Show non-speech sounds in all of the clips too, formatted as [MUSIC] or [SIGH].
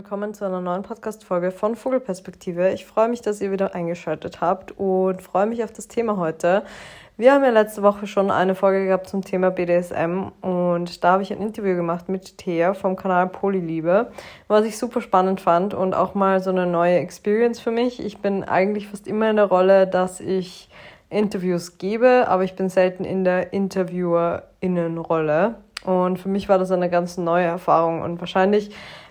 willkommen zu einer neuen Podcast-Folge von Vogelperspektive. Ich freue mich, dass ihr wieder eingeschaltet habt und freue mich auf das Thema heute. Wir haben ja letzte Woche schon eine Folge gehabt zum Thema BDSM und da habe ich ein Interview gemacht mit Thea vom Kanal Polyliebe, was ich super spannend fand und auch mal so eine neue Experience für mich. Ich bin eigentlich fast immer in der Rolle, dass ich Interviews gebe, aber ich bin selten in der Interviewerinnenrolle. Und für mich war das eine ganz neue Erfahrung und wahrscheinlich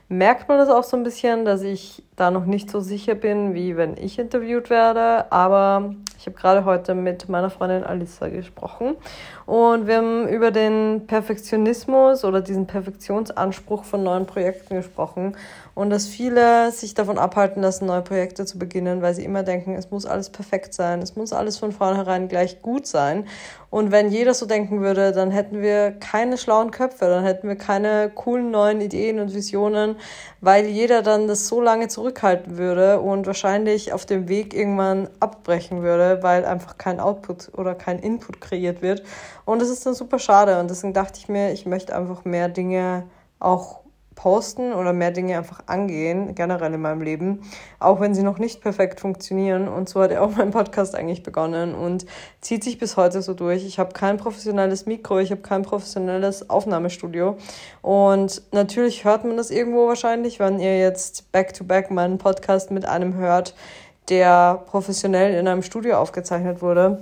merkt man das auch so ein bisschen, dass ich da noch nicht so sicher bin, wie wenn ich interviewt werde. Aber ich habe gerade heute mit meiner Freundin Alissa gesprochen und wir haben über den Perfektionismus oder diesen Perfektionsanspruch von neuen Projekten gesprochen und dass viele sich davon abhalten lassen, neue Projekte zu beginnen, weil sie immer denken, es muss alles perfekt sein, es muss alles von vornherein gleich gut sein. Und wenn jeder so denken würde, dann hätten wir keine schlauen Köpfe, dann hätten wir keine coolen neuen Ideen und Visionen, weil jeder dann das so lange zurückhalten würde und wahrscheinlich auf dem Weg irgendwann abbrechen würde, weil einfach kein Output oder kein Input kreiert wird. Und das ist dann super schade. Und deswegen dachte ich mir, ich möchte einfach mehr Dinge auch posten oder mehr Dinge einfach angehen, generell in meinem Leben, auch wenn sie noch nicht perfekt funktionieren. Und so hat ja auch [LAUGHS] mein Podcast eigentlich begonnen und zieht sich bis heute so durch. Ich habe kein professionelles Mikro, ich habe kein professionelles Aufnahmestudio. Und natürlich hört man das irgendwo wahrscheinlich, wenn ihr jetzt back-to-back -back meinen Podcast mit einem hört, der professionell in einem Studio aufgezeichnet wurde.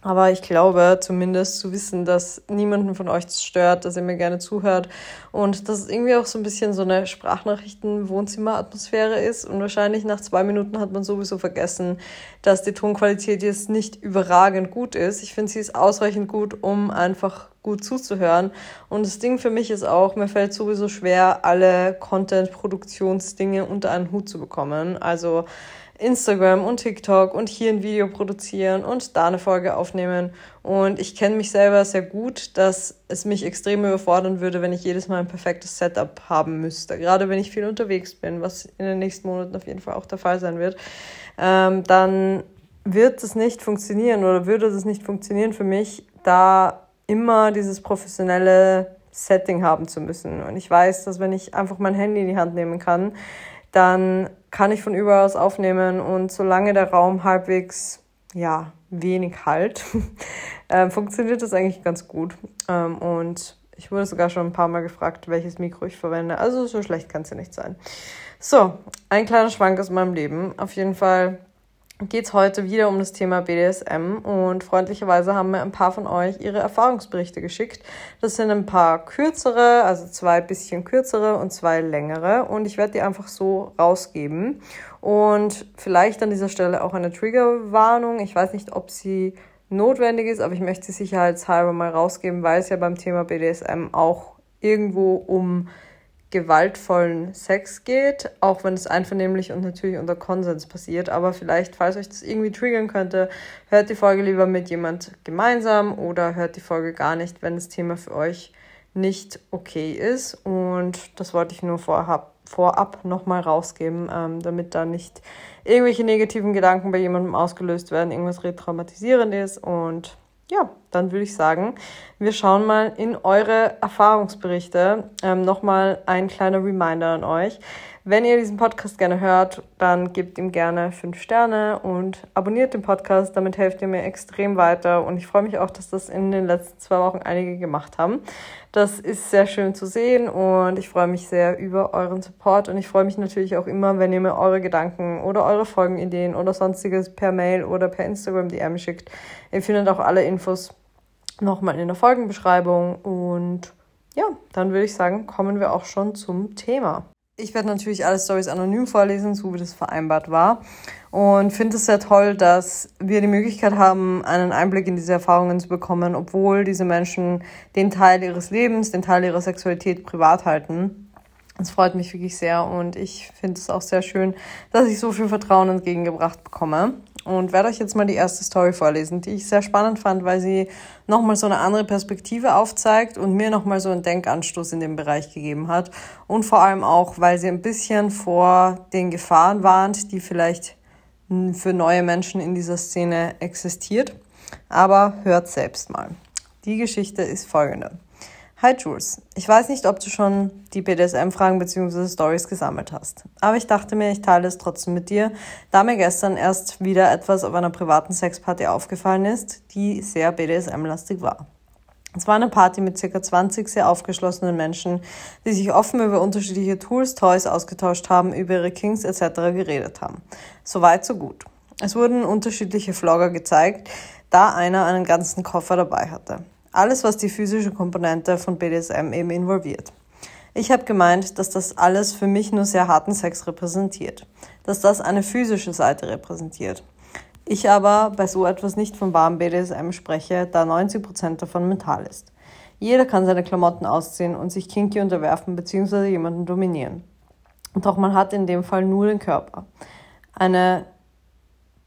Aber ich glaube zumindest zu wissen, dass niemanden von euch stört, dass ihr mir gerne zuhört und dass es irgendwie auch so ein bisschen so eine Sprachnachrichten-Wohnzimmer-Atmosphäre ist. Und wahrscheinlich nach zwei Minuten hat man sowieso vergessen, dass die Tonqualität jetzt nicht überragend gut ist. Ich finde, sie ist ausreichend gut, um einfach gut zuzuhören. Und das Ding für mich ist auch, mir fällt sowieso schwer, alle Content-Produktionsdinge unter einen Hut zu bekommen. Also Instagram und TikTok und hier ein Video produzieren und da eine Folge aufnehmen. Und ich kenne mich selber sehr gut, dass es mich extrem überfordern würde, wenn ich jedes Mal ein perfektes Setup haben müsste. Gerade wenn ich viel unterwegs bin, was in den nächsten Monaten auf jeden Fall auch der Fall sein wird, ähm, dann wird es nicht funktionieren oder würde es nicht funktionieren für mich, da immer dieses professionelle Setting haben zu müssen. Und ich weiß, dass wenn ich einfach mein Handy in die Hand nehmen kann, dann kann ich von überall aus aufnehmen und solange der Raum halbwegs, ja, wenig halt, [LAUGHS] äh, funktioniert das eigentlich ganz gut. Ähm, und ich wurde sogar schon ein paar Mal gefragt, welches Mikro ich verwende. Also so schlecht kann es ja nicht sein. So, ein kleiner Schwank aus meinem Leben. Auf jeden Fall geht es heute wieder um das Thema BDSM und freundlicherweise haben mir ein paar von euch ihre Erfahrungsberichte geschickt. Das sind ein paar kürzere, also zwei bisschen kürzere und zwei längere und ich werde die einfach so rausgeben und vielleicht an dieser Stelle auch eine Triggerwarnung. Ich weiß nicht, ob sie notwendig ist, aber ich möchte sie sicherheitshalber mal rausgeben, weil es ja beim Thema BDSM auch irgendwo um gewaltvollen Sex geht, auch wenn es einvernehmlich und natürlich unter Konsens passiert. Aber vielleicht, falls euch das irgendwie triggern könnte, hört die Folge lieber mit jemand gemeinsam oder hört die Folge gar nicht, wenn das Thema für euch nicht okay ist. Und das wollte ich nur vorab, vorab nochmal rausgeben, ähm, damit da nicht irgendwelche negativen Gedanken bei jemandem ausgelöst werden, irgendwas retraumatisierendes und ja, dann würde ich sagen, wir schauen mal in eure Erfahrungsberichte. Ähm, Nochmal ein kleiner Reminder an euch. Wenn ihr diesen Podcast gerne hört, dann gebt ihm gerne fünf Sterne und abonniert den Podcast. Damit helft ihr mir extrem weiter. Und ich freue mich auch, dass das in den letzten zwei Wochen einige gemacht haben. Das ist sehr schön zu sehen und ich freue mich sehr über euren Support. Und ich freue mich natürlich auch immer, wenn ihr mir eure Gedanken oder eure Folgenideen oder sonstiges per Mail oder per Instagram DM schickt. Ihr findet auch alle Infos nochmal in der Folgenbeschreibung. Und ja, dann würde ich sagen, kommen wir auch schon zum Thema. Ich werde natürlich alle Stories anonym vorlesen, so wie das vereinbart war. Und finde es sehr toll, dass wir die Möglichkeit haben, einen Einblick in diese Erfahrungen zu bekommen, obwohl diese Menschen den Teil ihres Lebens, den Teil ihrer Sexualität privat halten. Das freut mich wirklich sehr und ich finde es auch sehr schön, dass ich so viel Vertrauen entgegengebracht bekomme und werde euch jetzt mal die erste Story vorlesen, die ich sehr spannend fand, weil sie nochmal so eine andere Perspektive aufzeigt und mir nochmal so einen Denkanstoß in dem Bereich gegeben hat. Und vor allem auch, weil sie ein bisschen vor den Gefahren warnt, die vielleicht für neue Menschen in dieser Szene existiert. Aber hört selbst mal. Die Geschichte ist folgende. Hi Jules, ich weiß nicht, ob du schon die BDSM-Fragen bzw. Stories gesammelt hast, aber ich dachte mir, ich teile es trotzdem mit dir, da mir gestern erst wieder etwas auf einer privaten Sexparty aufgefallen ist, die sehr BDSM-lastig war. Es war eine Party mit ca. 20 sehr aufgeschlossenen Menschen, die sich offen über unterschiedliche Tools, Toys ausgetauscht haben, über ihre Kings etc. geredet haben. Soweit, so gut. Es wurden unterschiedliche Vlogger gezeigt, da einer einen ganzen Koffer dabei hatte. Alles, was die physische Komponente von BDSM eben involviert. Ich habe gemeint, dass das alles für mich nur sehr harten Sex repräsentiert, dass das eine physische Seite repräsentiert. Ich aber bei so etwas nicht von wahrem BDSM spreche, da 90% davon mental ist. Jeder kann seine Klamotten ausziehen und sich kinky unterwerfen bzw. jemanden dominieren. Doch man hat in dem Fall nur den Körper. Eine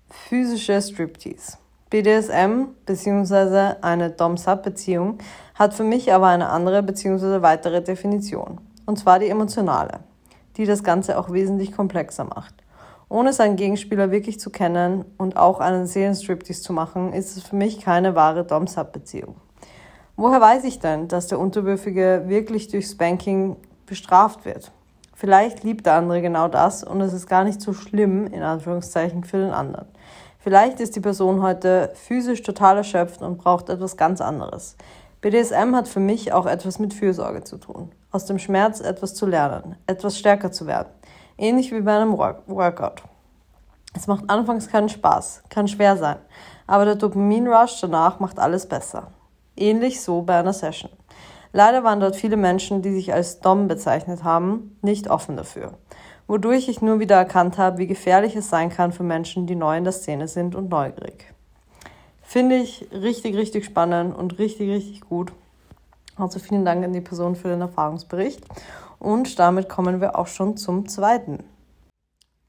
physische Striptease. BDSM bzw. eine Dom-Sub-Beziehung hat für mich aber eine andere bzw. weitere Definition. Und zwar die emotionale, die das Ganze auch wesentlich komplexer macht. Ohne seinen Gegenspieler wirklich zu kennen und auch einen Seelenstriptease zu machen, ist es für mich keine wahre Dom-Sub-Beziehung. Woher weiß ich denn, dass der Unterwürfige wirklich durch Spanking bestraft wird? Vielleicht liebt der andere genau das und es ist gar nicht so schlimm, in Anführungszeichen, für den anderen. Vielleicht ist die Person heute physisch total erschöpft und braucht etwas ganz anderes. BDSM hat für mich auch etwas mit Fürsorge zu tun. Aus dem Schmerz etwas zu lernen, etwas stärker zu werden. Ähnlich wie bei einem Workout. Es macht anfangs keinen Spaß, kann schwer sein, aber der Dopamin-Rush danach macht alles besser. Ähnlich so bei einer Session. Leider waren dort viele Menschen, die sich als Dom bezeichnet haben, nicht offen dafür wodurch ich nur wieder erkannt habe, wie gefährlich es sein kann für Menschen, die neu in der Szene sind und neugierig. Finde ich richtig, richtig spannend und richtig, richtig gut. Also vielen Dank an die Person für den Erfahrungsbericht. Und damit kommen wir auch schon zum zweiten.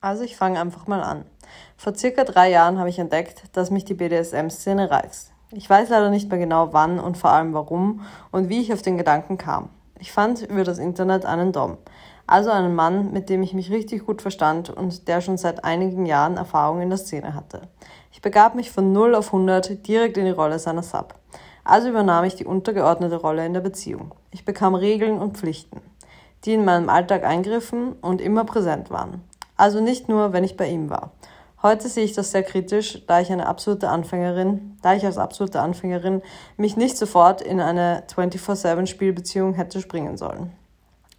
Also ich fange einfach mal an. Vor circa drei Jahren habe ich entdeckt, dass mich die BDSM-Szene reizt. Ich weiß leider nicht mehr genau wann und vor allem warum und wie ich auf den Gedanken kam. Ich fand über das Internet einen Dom. Also einen Mann, mit dem ich mich richtig gut verstand und der schon seit einigen Jahren Erfahrung in der Szene hatte. Ich begab mich von 0 auf 100 direkt in die Rolle seiner Sub. Also übernahm ich die untergeordnete Rolle in der Beziehung. Ich bekam Regeln und Pflichten, die in meinem Alltag eingriffen und immer präsent waren. Also nicht nur, wenn ich bei ihm war. Heute sehe ich das sehr kritisch, da ich eine absolute Anfängerin, da ich als absolute Anfängerin mich nicht sofort in eine 24/7 Spielbeziehung hätte springen sollen.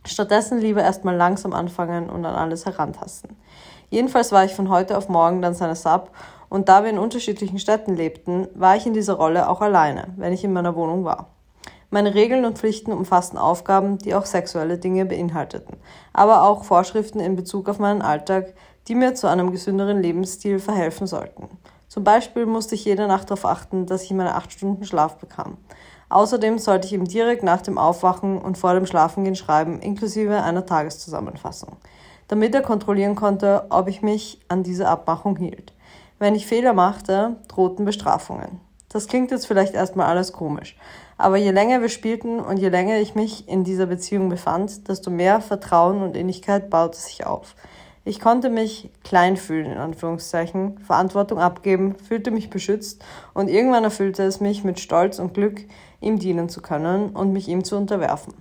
Stattdessen lieber erstmal langsam anfangen und an alles herantasten. Jedenfalls war ich von heute auf morgen dann seine Sub und da wir in unterschiedlichen Städten lebten, war ich in dieser Rolle auch alleine, wenn ich in meiner Wohnung war. Meine Regeln und Pflichten umfassten Aufgaben, die auch sexuelle Dinge beinhalteten, aber auch Vorschriften in Bezug auf meinen Alltag, die mir zu einem gesünderen Lebensstil verhelfen sollten. Zum Beispiel musste ich jede Nacht darauf achten, dass ich meine acht Stunden Schlaf bekam. Außerdem sollte ich ihm direkt nach dem Aufwachen und vor dem Schlafengehen schreiben, inklusive einer Tageszusammenfassung, damit er kontrollieren konnte, ob ich mich an diese Abmachung hielt. Wenn ich Fehler machte, drohten Bestrafungen. Das klingt jetzt vielleicht erstmal alles komisch, aber je länger wir spielten und je länger ich mich in dieser Beziehung befand, desto mehr Vertrauen und Innigkeit baute sich auf. Ich konnte mich klein fühlen, in Anführungszeichen, Verantwortung abgeben, fühlte mich beschützt und irgendwann erfüllte es mich mit Stolz und Glück, ihm dienen zu können und mich ihm zu unterwerfen.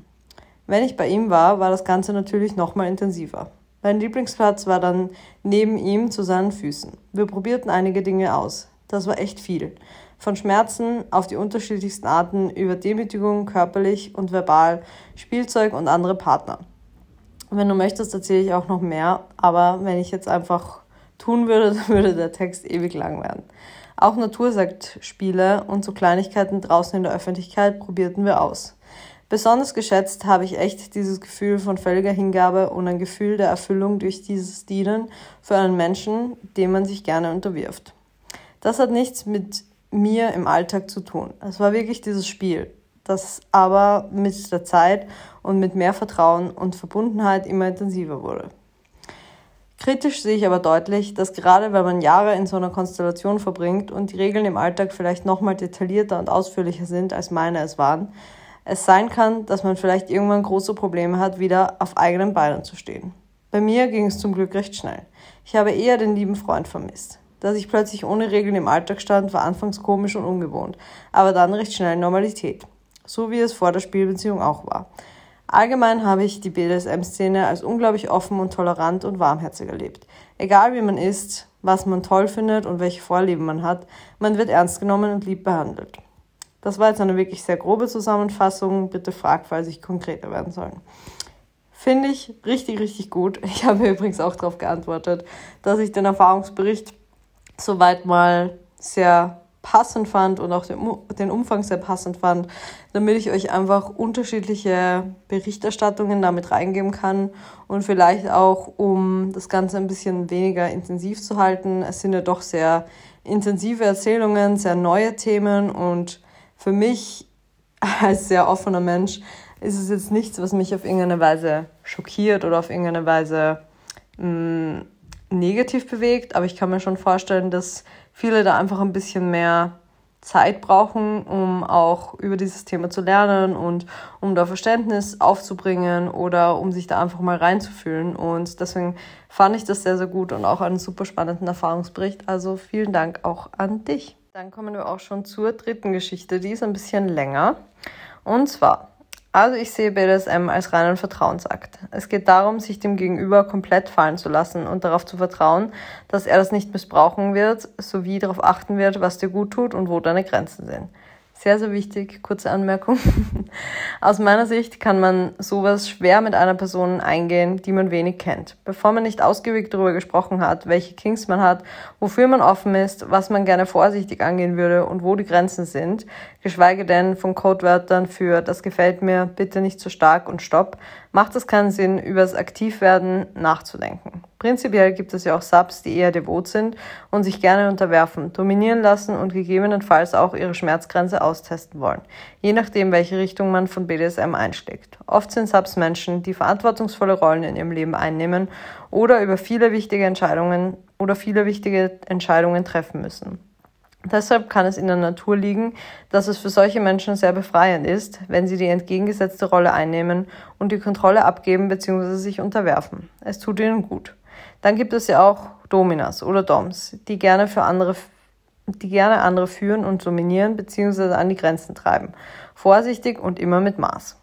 Wenn ich bei ihm war, war das Ganze natürlich nochmal intensiver. Mein Lieblingsplatz war dann neben ihm zu seinen Füßen. Wir probierten einige Dinge aus. Das war echt viel. Von Schmerzen auf die unterschiedlichsten Arten über Demütigung körperlich und verbal, Spielzeug und andere Partner. Wenn du möchtest, erzähle ich auch noch mehr, aber wenn ich jetzt einfach tun würde, [LAUGHS] dann würde der Text ewig lang werden. Auch Natursektspiele und so Kleinigkeiten draußen in der Öffentlichkeit probierten wir aus. Besonders geschätzt habe ich echt dieses Gefühl von völliger Hingabe und ein Gefühl der Erfüllung durch dieses Dienen für einen Menschen, dem man sich gerne unterwirft. Das hat nichts mit mir im Alltag zu tun. Es war wirklich dieses Spiel, das aber mit der Zeit und mit mehr Vertrauen und Verbundenheit immer intensiver wurde. Kritisch sehe ich aber deutlich, dass gerade wenn man Jahre in so einer Konstellation verbringt und die Regeln im Alltag vielleicht nochmal detaillierter und ausführlicher sind, als meine es waren, es sein kann, dass man vielleicht irgendwann große Probleme hat, wieder auf eigenen Beinen zu stehen. Bei mir ging es zum Glück recht schnell. Ich habe eher den lieben Freund vermisst. Dass ich plötzlich ohne Regeln im Alltag stand, war anfangs komisch und ungewohnt, aber dann recht schnell Normalität. So wie es vor der Spielbeziehung auch war. Allgemein habe ich die BDSM-Szene als unglaublich offen und tolerant und warmherzig erlebt. Egal wie man ist, was man toll findet und welche Vorlieben man hat, man wird ernst genommen und lieb behandelt. Das war jetzt eine wirklich sehr grobe Zusammenfassung. Bitte frag, falls ich konkreter werden soll. Finde ich richtig, richtig gut. Ich habe übrigens auch darauf geantwortet, dass ich den Erfahrungsbericht soweit mal sehr passend fand und auch den Umfang sehr passend fand, damit ich euch einfach unterschiedliche Berichterstattungen damit reingeben kann und vielleicht auch, um das Ganze ein bisschen weniger intensiv zu halten. Es sind ja doch sehr intensive Erzählungen, sehr neue Themen und für mich [LAUGHS] als sehr offener Mensch ist es jetzt nichts, was mich auf irgendeine Weise schockiert oder auf irgendeine Weise mh, mm, negativ bewegt, aber ich kann mir schon vorstellen, dass viele da einfach ein bisschen mehr Zeit brauchen, um auch über dieses Thema zu lernen und um da Verständnis aufzubringen oder um sich da einfach mal reinzufühlen. Und deswegen fand ich das sehr, sehr gut und auch einen super spannenden Erfahrungsbericht. Also vielen Dank auch an dich. Dann kommen wir auch schon zur dritten Geschichte. Die ist ein bisschen länger. Und zwar also ich sehe BDSM als reinen Vertrauensakt. Es geht darum, sich dem Gegenüber komplett fallen zu lassen und darauf zu vertrauen, dass er das nicht missbrauchen wird, sowie darauf achten wird, was dir gut tut und wo deine Grenzen sind. Sehr, sehr wichtig, kurze Anmerkung. [LAUGHS] Aus meiner Sicht kann man sowas schwer mit einer Person eingehen, die man wenig kennt. Bevor man nicht ausgiebig darüber gesprochen hat, welche Kings man hat, wofür man offen ist, was man gerne vorsichtig angehen würde und wo die Grenzen sind, geschweige denn von Codewörtern für das gefällt mir, bitte nicht zu stark und stopp, macht es keinen Sinn, über das Aktivwerden nachzudenken. Prinzipiell gibt es ja auch Subs, die eher devot sind und sich gerne unterwerfen, dominieren lassen und gegebenenfalls auch ihre Schmerzgrenze austesten wollen, je nachdem, welche Richtung man von BDSM einschlägt. Oft sind Subs Menschen, die verantwortungsvolle Rollen in ihrem Leben einnehmen oder über viele wichtige Entscheidungen oder viele wichtige Entscheidungen treffen müssen. Deshalb kann es in der Natur liegen, dass es für solche Menschen sehr befreiend ist, wenn sie die entgegengesetzte Rolle einnehmen und die Kontrolle abgeben bzw. sich unterwerfen. Es tut ihnen gut. Dann gibt es ja auch Dominas oder Doms, die gerne für andere die gerne andere führen und dominieren bzw. an die Grenzen treiben. Vorsichtig und immer mit Maß.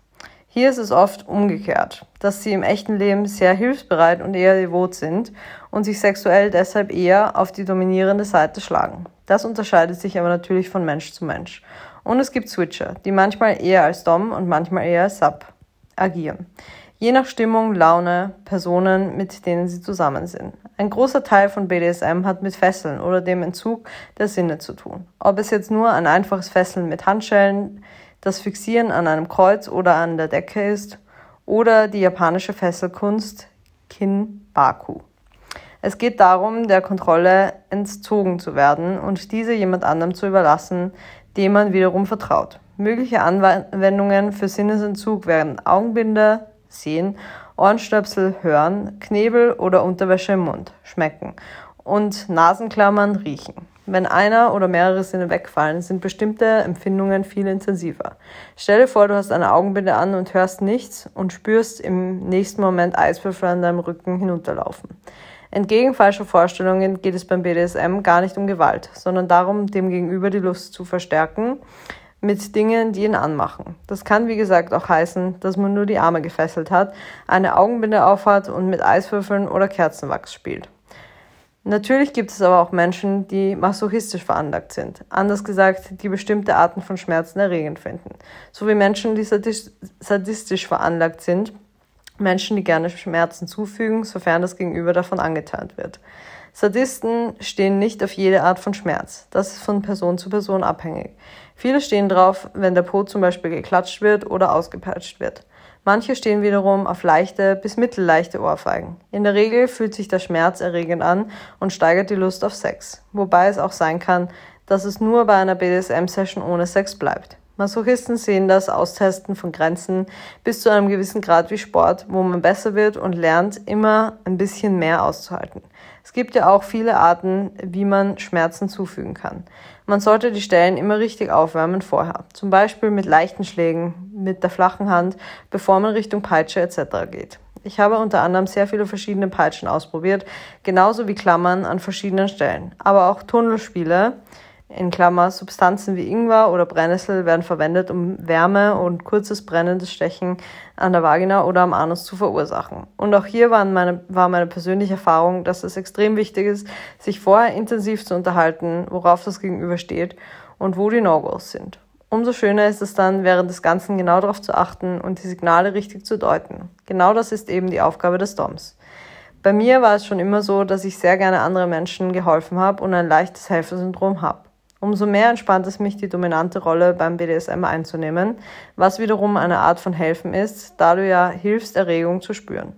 Hier ist es oft umgekehrt, dass sie im echten Leben sehr hilfsbereit und eher devot sind und sich sexuell deshalb eher auf die dominierende Seite schlagen. Das unterscheidet sich aber natürlich von Mensch zu Mensch. Und es gibt Switcher, die manchmal eher als Dom und manchmal eher als Sub agieren. Je nach Stimmung, Laune, Personen, mit denen sie zusammen sind. Ein großer Teil von BDSM hat mit Fesseln oder dem Entzug der Sinne zu tun. Ob es jetzt nur ein einfaches Fesseln mit Handschellen, das Fixieren an einem Kreuz oder an der Decke ist, oder die japanische Fesselkunst Kin Baku. Es geht darum, der Kontrolle entzogen zu werden und diese jemand anderem zu überlassen, dem man wiederum vertraut. Mögliche Anwendungen für Sinnesentzug wären Augenbinder, sehen, Ohrenstöpsel, hören, Knebel oder Unterwäsche im Mund, schmecken und Nasenklammern, riechen. Wenn einer oder mehrere Sinne wegfallen, sind bestimmte Empfindungen viel intensiver. Stell dir vor, du hast eine Augenbinde an und hörst nichts und spürst im nächsten Moment Eiswürfel an deinem Rücken hinunterlaufen. Entgegen falscher Vorstellungen geht es beim BDSM gar nicht um Gewalt, sondern darum, dem Gegenüber die Lust zu verstärken mit Dingen, die ihn anmachen. Das kann, wie gesagt, auch heißen, dass man nur die Arme gefesselt hat, eine Augenbinde aufhat und mit Eiswürfeln oder Kerzenwachs spielt. Natürlich gibt es aber auch Menschen, die masochistisch veranlagt sind. Anders gesagt, die bestimmte Arten von Schmerzen erregend finden. So wie Menschen, die sadistisch veranlagt sind Menschen, die gerne Schmerzen zufügen, sofern das Gegenüber davon angetan wird. Sadisten stehen nicht auf jede Art von Schmerz. Das ist von Person zu Person abhängig. Viele stehen drauf, wenn der Po zum Beispiel geklatscht wird oder ausgepeitscht wird. Manche stehen wiederum auf leichte bis mittelleichte Ohrfeigen. In der Regel fühlt sich der Schmerz erregend an und steigert die Lust auf Sex. Wobei es auch sein kann, dass es nur bei einer BDSM-Session ohne Sex bleibt. Masochisten sehen das Austesten von Grenzen bis zu einem gewissen Grad wie Sport, wo man besser wird und lernt, immer ein bisschen mehr auszuhalten. Es gibt ja auch viele Arten, wie man Schmerzen zufügen kann. Man sollte die Stellen immer richtig aufwärmen vorher, zum Beispiel mit leichten Schlägen, mit der flachen Hand, bevor man Richtung Peitsche etc. geht. Ich habe unter anderem sehr viele verschiedene Peitschen ausprobiert, genauso wie Klammern an verschiedenen Stellen, aber auch Tunnelspiele, in Klammer Substanzen wie Ingwer oder Brennnessel werden verwendet, um Wärme und kurzes brennendes Stechen an der Vagina oder am Anus zu verursachen. Und auch hier war meine, war meine persönliche Erfahrung, dass es extrem wichtig ist, sich vorher intensiv zu unterhalten, worauf das Gegenüber steht und wo die No-Gos sind. Umso schöner ist es dann, während des Ganzen genau darauf zu achten und die Signale richtig zu deuten. Genau das ist eben die Aufgabe des DOMs. Bei mir war es schon immer so, dass ich sehr gerne anderen Menschen geholfen habe und ein leichtes Helfersyndrom habe. Umso mehr entspannt es mich, die dominante Rolle beim BDSM einzunehmen, was wiederum eine Art von Helfen ist, da du ja hilfst, Erregung zu spüren.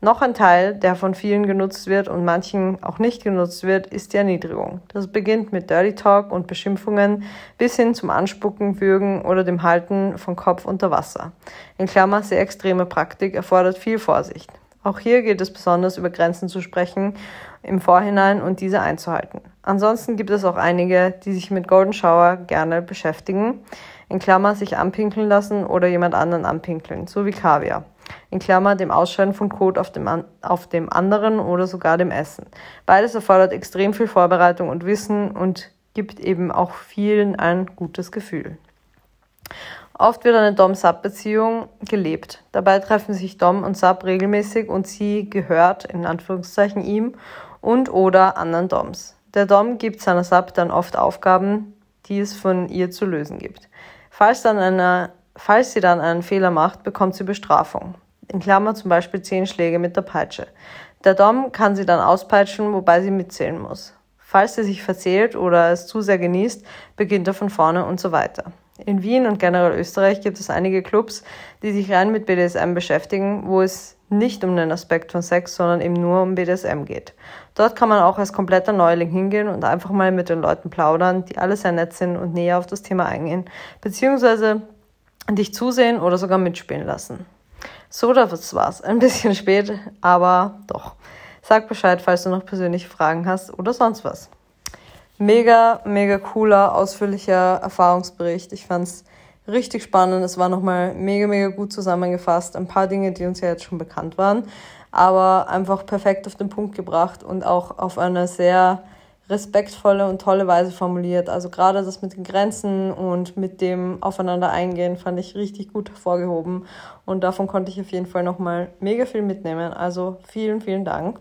Noch ein Teil, der von vielen genutzt wird und manchen auch nicht genutzt wird, ist die Erniedrigung. Das beginnt mit Dirty Talk und Beschimpfungen bis hin zum Anspucken, Würgen oder dem Halten von Kopf unter Wasser. In Klammer sehr extreme Praktik erfordert viel Vorsicht. Auch hier geht es besonders über Grenzen zu sprechen im Vorhinein und diese einzuhalten. Ansonsten gibt es auch einige, die sich mit Golden Shower gerne beschäftigen, in Klammer sich anpinkeln lassen oder jemand anderen anpinkeln, so wie Kaviar. In Klammer dem Ausscheiden von Kot auf dem, auf dem anderen oder sogar dem Essen. Beides erfordert extrem viel Vorbereitung und Wissen und gibt eben auch vielen ein gutes Gefühl. Oft wird eine Dom-Sub-Beziehung gelebt. Dabei treffen sich Dom und Sub regelmäßig und sie gehört, in Anführungszeichen, ihm und oder anderen Doms. Der Dom gibt seiner Sub dann oft Aufgaben, die es von ihr zu lösen gibt. Falls, dann eine, falls sie dann einen Fehler macht, bekommt sie Bestrafung. In Klammer zum Beispiel zehn Schläge mit der Peitsche. Der Dom kann sie dann auspeitschen, wobei sie mitzählen muss. Falls sie sich verzählt oder es zu sehr genießt, beginnt er von vorne und so weiter. In Wien und generell Österreich gibt es einige Clubs, die sich rein mit BDSM beschäftigen, wo es nicht um den Aspekt von Sex, sondern eben nur um BDSM geht. Dort kann man auch als kompletter Neuling hingehen und einfach mal mit den Leuten plaudern, die alle sehr nett sind und näher auf das Thema eingehen, beziehungsweise dich zusehen oder sogar mitspielen lassen. So, das war's. Ein bisschen [LAUGHS] spät, aber doch. Sag Bescheid, falls du noch persönliche Fragen hast oder sonst was. Mega, mega cooler, ausführlicher Erfahrungsbericht. Ich fand's richtig spannend. Es war nochmal mega, mega gut zusammengefasst. Ein paar Dinge, die uns ja jetzt schon bekannt waren, aber einfach perfekt auf den Punkt gebracht und auch auf eine sehr respektvolle und tolle Weise formuliert. Also gerade das mit den Grenzen und mit dem Aufeinander eingehen fand ich richtig gut hervorgehoben und davon konnte ich auf jeden Fall nochmal mega viel mitnehmen. Also vielen, vielen Dank.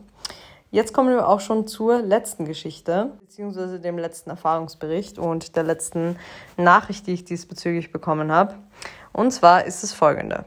Jetzt kommen wir auch schon zur letzten Geschichte, beziehungsweise dem letzten Erfahrungsbericht und der letzten Nachricht, die ich diesbezüglich bekommen habe. Und zwar ist es folgende.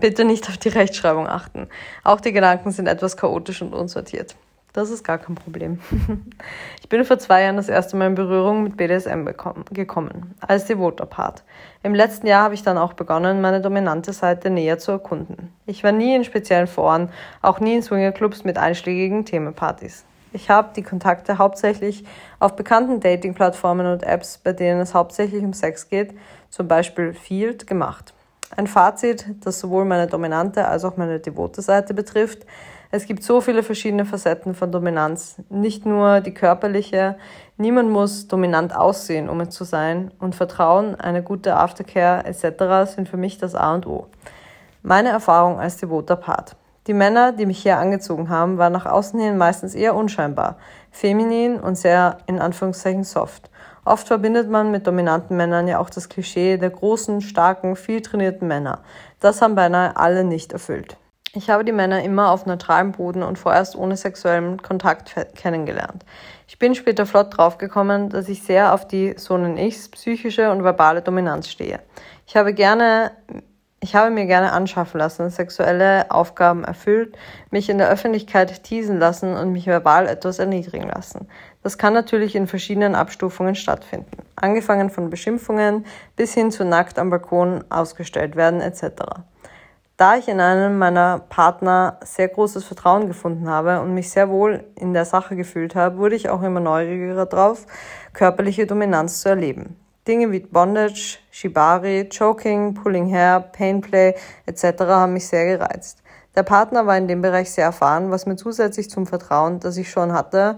Bitte nicht auf die Rechtschreibung achten. Auch die Gedanken sind etwas chaotisch und unsortiert. Das ist gar kein Problem. [LAUGHS] ich bin vor zwei Jahren das erste Mal in Berührung mit BDSM gekommen, als devoter Part. Im letzten Jahr habe ich dann auch begonnen, meine dominante Seite näher zu erkunden. Ich war nie in speziellen Foren, auch nie in Swingerclubs mit einschlägigen Themenpartys. Ich habe die Kontakte hauptsächlich auf bekannten Dating-Plattformen und Apps, bei denen es hauptsächlich um Sex geht, zum Beispiel Field, gemacht. Ein Fazit, das sowohl meine dominante als auch meine devote Seite betrifft, es gibt so viele verschiedene Facetten von Dominanz. Nicht nur die körperliche. Niemand muss dominant aussehen, um es zu sein. Und Vertrauen, eine gute Aftercare etc. sind für mich das A und O. Meine Erfahrung als devoter Part. Die Männer, die mich hier angezogen haben, waren nach außen hin meistens eher unscheinbar, feminin und sehr in Anführungszeichen soft. Oft verbindet man mit dominanten Männern ja auch das Klischee der großen, starken, viel trainierten Männer. Das haben beinahe alle nicht erfüllt. Ich habe die Männer immer auf neutralem Boden und vorerst ohne sexuellen Kontakt kennengelernt. Ich bin später flott draufgekommen, dass ich sehr auf die, so nenne ich's, psychische und verbale Dominanz stehe. Ich habe gerne, ich habe mir gerne anschaffen lassen, sexuelle Aufgaben erfüllt, mich in der Öffentlichkeit teasen lassen und mich verbal etwas erniedrigen lassen. Das kann natürlich in verschiedenen Abstufungen stattfinden. Angefangen von Beschimpfungen bis hin zu nackt am Balkon ausgestellt werden etc. Da ich in einem meiner Partner sehr großes Vertrauen gefunden habe und mich sehr wohl in der Sache gefühlt habe, wurde ich auch immer neugieriger drauf, körperliche Dominanz zu erleben. Dinge wie Bondage, Shibari, Choking, Pulling Hair, Painplay etc. haben mich sehr gereizt. Der Partner war in dem Bereich sehr erfahren, was mir zusätzlich zum Vertrauen, das ich schon hatte,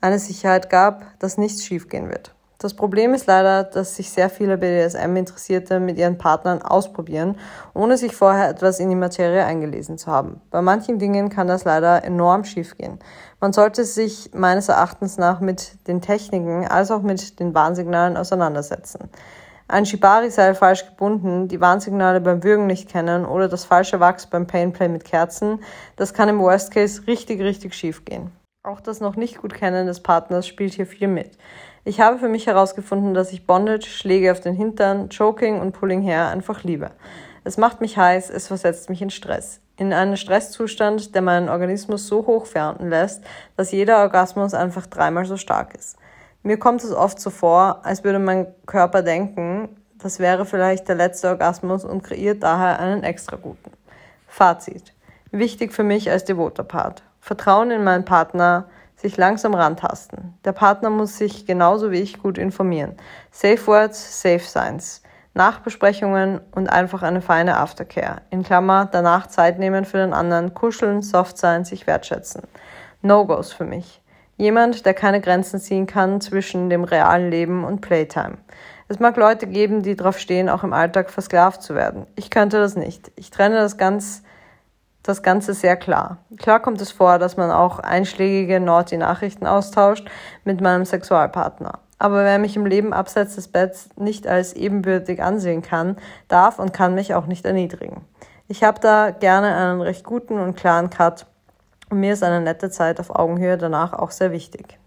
eine Sicherheit gab, dass nichts schiefgehen wird. Das Problem ist leider, dass sich sehr viele BDSM-Interessierte mit ihren Partnern ausprobieren, ohne sich vorher etwas in die Materie eingelesen zu haben. Bei manchen Dingen kann das leider enorm schiefgehen. Man sollte sich meines Erachtens nach mit den Techniken als auch mit den Warnsignalen auseinandersetzen. Ein Shibari-Seil falsch gebunden, die Warnsignale beim Würgen nicht kennen oder das falsche Wachs beim Painplay mit Kerzen, das kann im Worst Case richtig, richtig schief gehen. Auch das noch nicht gut Kennen des Partners spielt hier viel mit. Ich habe für mich herausgefunden, dass ich Bondage, Schläge auf den Hintern, Choking und Pulling Hair einfach liebe. Es macht mich heiß, es versetzt mich in Stress. In einen Stresszustand, der meinen Organismus so hoch fernten lässt, dass jeder Orgasmus einfach dreimal so stark ist. Mir kommt es oft so vor, als würde mein Körper denken, das wäre vielleicht der letzte Orgasmus und kreiert daher einen extra guten. Fazit. Wichtig für mich als devoter Part. Vertrauen in meinen Partner, sich langsam rantasten. Der Partner muss sich genauso wie ich gut informieren. Safe Words, Safe Signs. Nachbesprechungen und einfach eine feine Aftercare. In Klammer, danach Zeit nehmen für den anderen, kuscheln, soft sein, sich wertschätzen. No-Gos für mich. Jemand, der keine Grenzen ziehen kann zwischen dem realen Leben und Playtime. Es mag Leute geben, die darauf stehen, auch im Alltag versklavt zu werden. Ich könnte das nicht. Ich trenne das ganz das Ganze sehr klar. Klar kommt es vor, dass man auch einschlägige Naughty-Nachrichten austauscht mit meinem Sexualpartner. Aber wer mich im Leben abseits des Betts nicht als ebenbürtig ansehen kann, darf und kann mich auch nicht erniedrigen. Ich habe da gerne einen recht guten und klaren Cut und mir ist eine nette Zeit auf Augenhöhe danach auch sehr wichtig.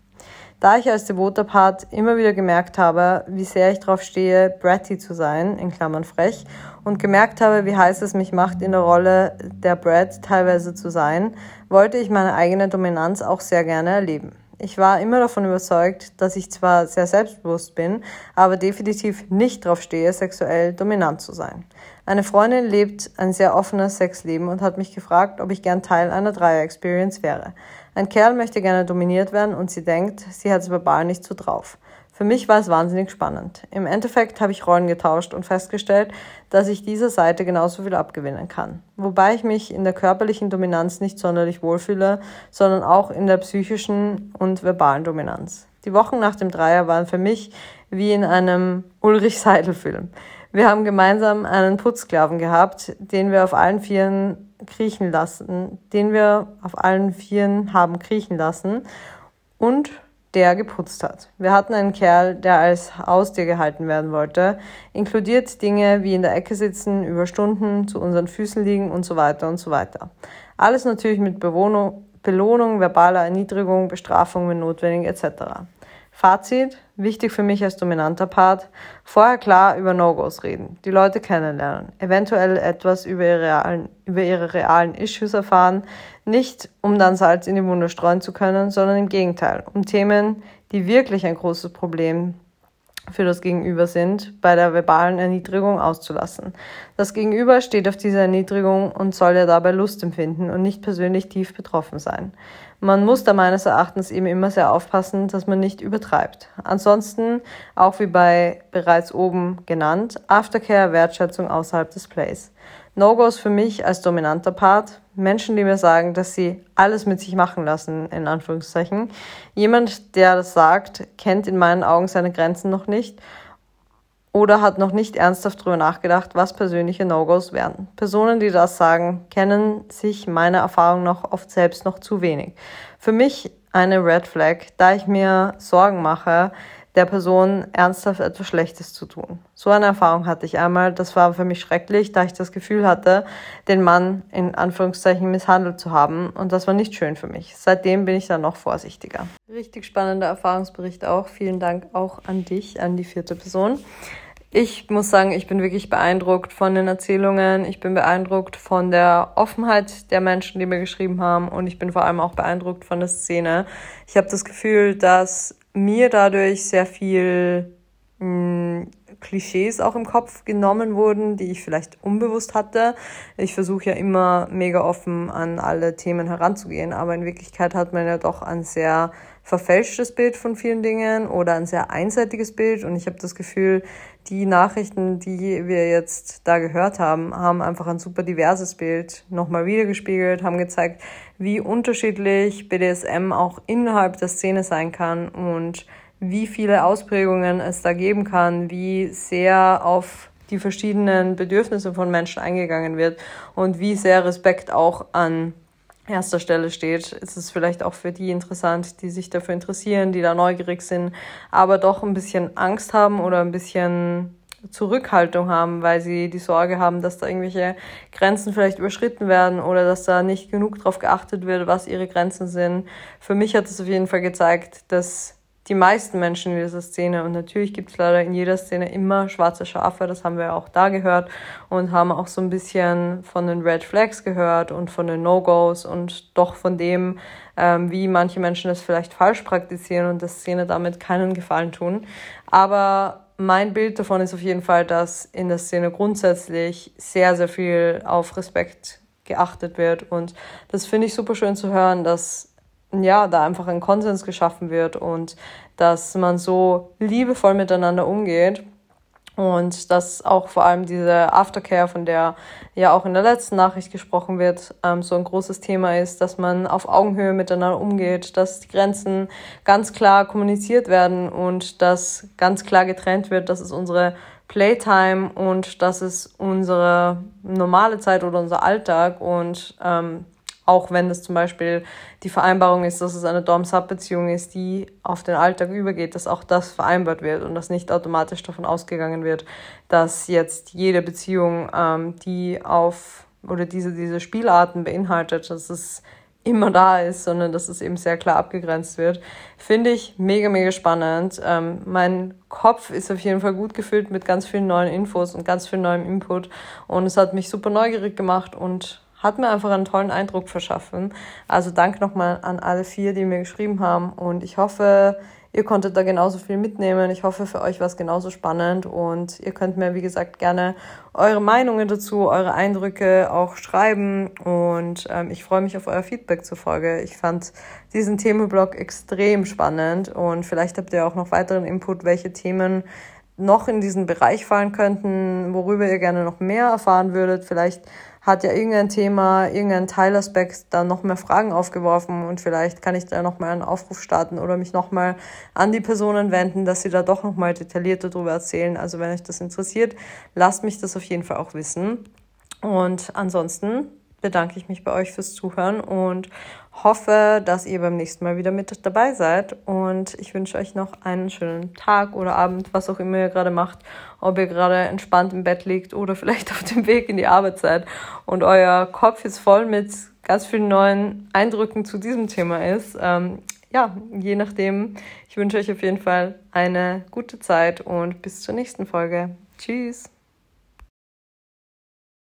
Da ich als devoter Part immer wieder gemerkt habe, wie sehr ich darauf stehe, bratty zu sein, in Klammern frech, und gemerkt habe, wie heiß es mich macht, in der Rolle der Brat teilweise zu sein, wollte ich meine eigene Dominanz auch sehr gerne erleben. Ich war immer davon überzeugt, dass ich zwar sehr selbstbewusst bin, aber definitiv nicht darauf stehe, sexuell dominant zu sein. Eine Freundin lebt ein sehr offenes Sexleben und hat mich gefragt, ob ich gern Teil einer Dreier-Experience wäre. Ein Kerl möchte gerne dominiert werden und sie denkt, sie hat es verbal nicht so drauf. Für mich war es wahnsinnig spannend. Im Endeffekt habe ich Rollen getauscht und festgestellt, dass ich dieser Seite genauso viel abgewinnen kann. Wobei ich mich in der körperlichen Dominanz nicht sonderlich wohlfühle, sondern auch in der psychischen und verbalen Dominanz. Die Wochen nach dem Dreier waren für mich wie in einem Ulrich Seidel-Film. Wir haben gemeinsam einen Putzsklaven gehabt, den wir auf allen Vieren kriechen lassen, den wir auf allen Vieren haben kriechen lassen und der geputzt hat. Wir hatten einen Kerl, der als Haustier gehalten werden wollte, inkludiert Dinge wie in der Ecke sitzen, über Stunden zu unseren Füßen liegen und so weiter und so weiter. Alles natürlich mit Bewohnung, Belohnung, verbaler Erniedrigung, Bestrafung, wenn notwendig etc. Fazit, wichtig für mich als dominanter Part, vorher klar über No-Gos reden, die Leute kennenlernen, eventuell etwas über ihre, realen, über ihre realen Issues erfahren, nicht um dann Salz in die Wunde streuen zu können, sondern im Gegenteil, um Themen, die wirklich ein großes Problem für das Gegenüber sind, bei der verbalen Erniedrigung auszulassen. Das Gegenüber steht auf diese Erniedrigung und soll ja dabei Lust empfinden und nicht persönlich tief betroffen sein. Man muss da meines Erachtens eben immer sehr aufpassen, dass man nicht übertreibt. Ansonsten, auch wie bei bereits oben genannt, Aftercare, Wertschätzung außerhalb des Plays. No-Gos für mich als dominanter Part, Menschen, die mir sagen, dass sie alles mit sich machen lassen, in Anführungszeichen. Jemand, der das sagt, kennt in meinen Augen seine Grenzen noch nicht oder hat noch nicht ernsthaft darüber nachgedacht, was persönliche No-Gos wären. Personen, die das sagen, kennen sich meiner Erfahrung noch oft selbst noch zu wenig. Für mich eine Red Flag, da ich mir Sorgen mache, der Person ernsthaft etwas Schlechtes zu tun. So eine Erfahrung hatte ich einmal. Das war für mich schrecklich, da ich das Gefühl hatte, den Mann in Anführungszeichen misshandelt zu haben. Und das war nicht schön für mich. Seitdem bin ich dann noch vorsichtiger. Richtig spannender Erfahrungsbericht auch. Vielen Dank auch an dich, an die vierte Person. Ich muss sagen, ich bin wirklich beeindruckt von den Erzählungen. Ich bin beeindruckt von der Offenheit der Menschen, die mir geschrieben haben. Und ich bin vor allem auch beeindruckt von der Szene. Ich habe das Gefühl, dass mir dadurch sehr viel mh, hm, Klischees auch im Kopf genommen wurden, die ich vielleicht unbewusst hatte. Ich versuche ja immer mega offen an alle Themen heranzugehen, aber in Wirklichkeit hat man ja doch ein sehr verfälschtes Bild von vielen Dingen oder ein sehr einseitiges Bild und ich habe das Gefühl, die Nachrichten, die wir jetzt da gehört haben, haben einfach ein super diverses Bild nochmal wiedergespiegelt, haben gezeigt, wie unterschiedlich BDSM auch innerhalb der Szene sein kann und wie viele Ausprägungen es da geben kann, wie sehr auf die verschiedenen Bedürfnisse von Menschen eingegangen wird und wie sehr Respekt auch an erster Stelle steht, ist es vielleicht auch für die interessant, die sich dafür interessieren, die da neugierig sind, aber doch ein bisschen Angst haben oder ein bisschen Zurückhaltung haben, weil sie die Sorge haben, dass da irgendwelche Grenzen vielleicht überschritten werden oder dass da nicht genug darauf geachtet wird, was ihre Grenzen sind. Für mich hat es auf jeden Fall gezeigt, dass die meisten Menschen in dieser Szene, und natürlich gibt es leider in jeder Szene immer schwarze Schafe, das haben wir auch da gehört und haben auch so ein bisschen von den Red Flags gehört und von den No-Gos und doch von dem, ähm, wie manche Menschen das vielleicht falsch praktizieren und der Szene damit keinen Gefallen tun. Aber mein Bild davon ist auf jeden Fall, dass in der Szene grundsätzlich sehr, sehr viel auf Respekt geachtet wird. Und das finde ich super schön zu hören, dass ja, da einfach ein Konsens geschaffen wird und dass man so liebevoll miteinander umgeht. Und dass auch vor allem diese Aftercare, von der ja auch in der letzten Nachricht gesprochen wird, ähm, so ein großes Thema ist, dass man auf Augenhöhe miteinander umgeht, dass die Grenzen ganz klar kommuniziert werden und dass ganz klar getrennt wird, das ist unsere Playtime und das ist unsere normale Zeit oder unser Alltag und ähm, auch wenn es zum Beispiel die Vereinbarung ist, dass es eine Dom-Sub-Beziehung ist, die auf den Alltag übergeht, dass auch das vereinbart wird und dass nicht automatisch davon ausgegangen wird, dass jetzt jede Beziehung, ähm, die auf oder diese, diese Spielarten beinhaltet, dass es immer da ist, sondern dass es eben sehr klar abgegrenzt wird. Finde ich mega, mega spannend. Ähm, mein Kopf ist auf jeden Fall gut gefüllt mit ganz vielen neuen Infos und ganz viel neuem Input und es hat mich super neugierig gemacht und hat mir einfach einen tollen Eindruck verschaffen. Also danke nochmal an alle vier, die mir geschrieben haben und ich hoffe, ihr konntet da genauso viel mitnehmen. Ich hoffe, für euch war es genauso spannend und ihr könnt mir, wie gesagt, gerne eure Meinungen dazu, eure Eindrücke auch schreiben und ähm, ich freue mich auf euer Feedback zur Folge. Ich fand diesen Themenblock extrem spannend und vielleicht habt ihr auch noch weiteren Input, welche Themen noch in diesen Bereich fallen könnten, worüber ihr gerne noch mehr erfahren würdet. Vielleicht hat ja irgendein Thema, irgendein Teilaspekt da noch mehr Fragen aufgeworfen und vielleicht kann ich da nochmal einen Aufruf starten oder mich nochmal an die Personen wenden, dass sie da doch nochmal detaillierter darüber erzählen. Also wenn euch das interessiert, lasst mich das auf jeden Fall auch wissen. Und ansonsten bedanke ich mich bei euch fürs Zuhören und hoffe, dass ihr beim nächsten Mal wieder mit dabei seid. Und ich wünsche euch noch einen schönen Tag oder Abend, was auch immer ihr gerade macht. Ob ihr gerade entspannt im Bett liegt oder vielleicht auf dem Weg in die Arbeit seid und euer Kopf jetzt voll mit ganz vielen neuen Eindrücken zu diesem Thema ist. Ähm, ja, je nachdem. Ich wünsche euch auf jeden Fall eine gute Zeit und bis zur nächsten Folge. Tschüss.